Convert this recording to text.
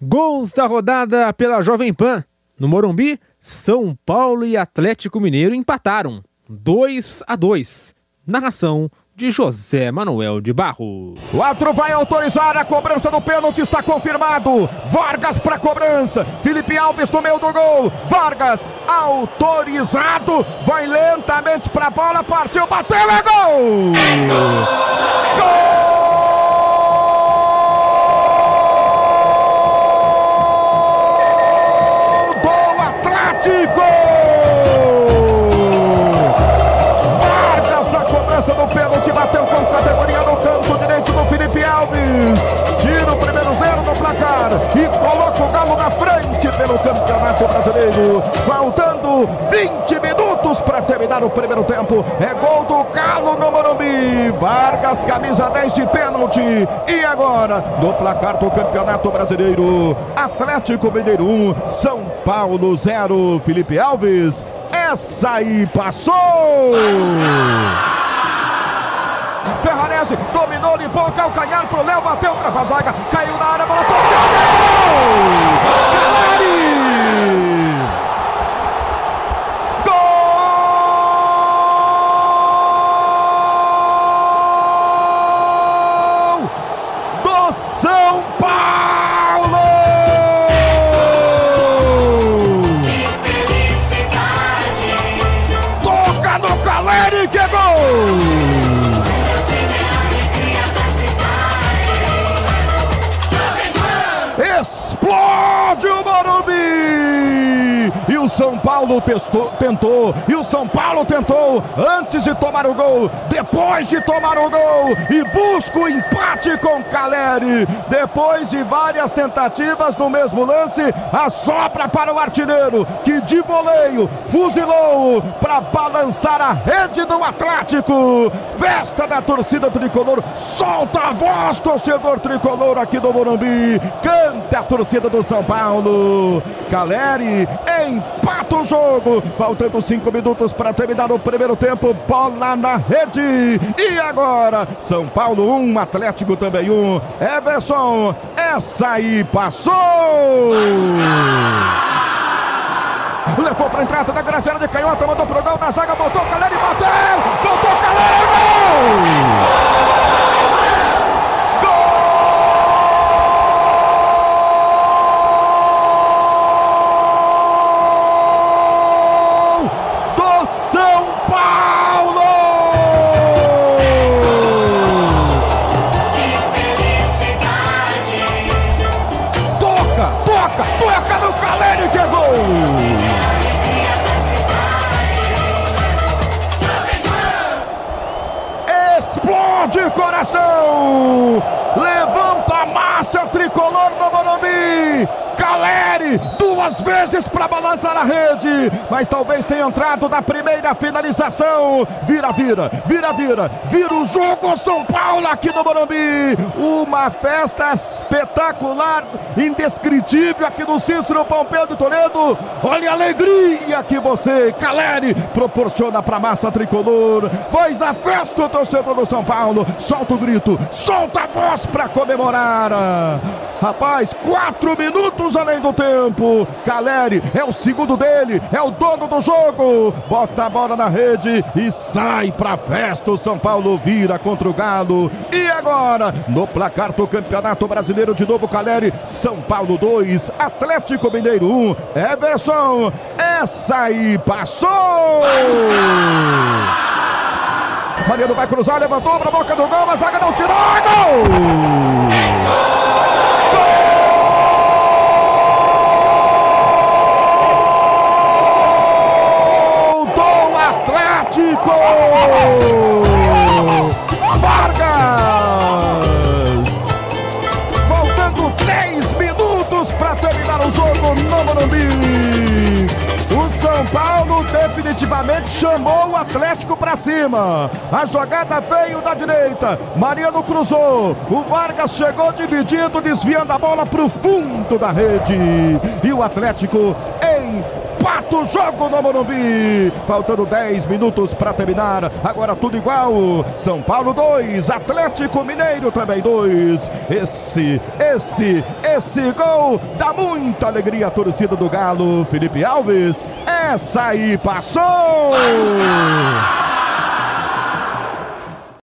Gols da rodada pela Jovem Pan. No Morumbi, São Paulo e Atlético Mineiro empataram 2 a 2. Narração de José Manuel de Barros. O árbitro vai autorizar a cobrança do pênalti, está confirmado. Vargas para cobrança. Felipe Alves no meio do gol. Vargas autorizado. Vai lentamente para a bola, partiu, bateu, é gol! É gol! gol! E coloca o Galo na frente pelo Campeonato Brasileiro. Faltando 20 minutos para terminar o primeiro tempo. É gol do Galo no Morumbi. Vargas, camisa 10 de pênalti. E agora, no placar do Campeonato Brasileiro, Atlético Mineiro 1, São Paulo 0. Felipe Alves, essa aí passou! Calcanhar pro Léo, bateu pra zaga, caiu na área, bola tocada, gol! São Paulo testou, tentou, e o São Paulo tentou antes de tomar o gol, depois de tomar o gol e busca o empate com Caleri. Depois de várias tentativas no mesmo lance, a sobra para o artilheiro que de voleio fuzilou para balançar a rede do Atlético. Festa da torcida tricolor, solta a voz, torcedor tricolor aqui do Morumbi. Canta a torcida do São Paulo. Caleri empata o jogo. Faltando cinco minutos para terminar o primeiro tempo. Bola na rede. E agora, São Paulo 1, um, Atlético também 1. Um. Everson, essa aí passou! Levou para entrada da grande área de canhota, mandou pro gol da zaga, botou o 2 duas vezes para balançar a rede, mas talvez tenha entrado na primeira finalização. Vira, vira, vira, vira, vira o jogo São Paulo aqui no Morumbi. Uma festa espetacular, indescritível aqui no Cícero Pompeu de Toledo. Olha a alegria que você, Caleri, proporciona para a massa tricolor. Faz a festa o torcedor do São Paulo. Solta o grito, solta a voz para comemorar. Rapaz, quatro minutos além do tempo. Caleri é o segundo dele, é o dono do jogo. Bota a bola na rede e sai pra festa. O São Paulo vira contra o Galo. E agora, no placar do Campeonato Brasileiro, de novo Caleri. São Paulo 2, Atlético Mineiro 1. Um. Everson, essa aí passou! Mariano vai cruzar, levantou para a boca do gol, a zaga não tirou, gol! Vargas! Faltando 10 minutos para terminar o jogo no Morumbi. O São Paulo definitivamente chamou o Atlético para cima. A jogada veio da direita. Mariano cruzou. O Vargas chegou dividindo, desviando a bola para o fundo da rede. E o Atlético em empata o jogo no Morumbi. Faltando 10 minutos para terminar. Agora tudo igual. São Paulo 2, Atlético Mineiro também 2. Esse, esse, esse gol dá muita alegria à torcida do Galo. Felipe Alves, essa aí passou!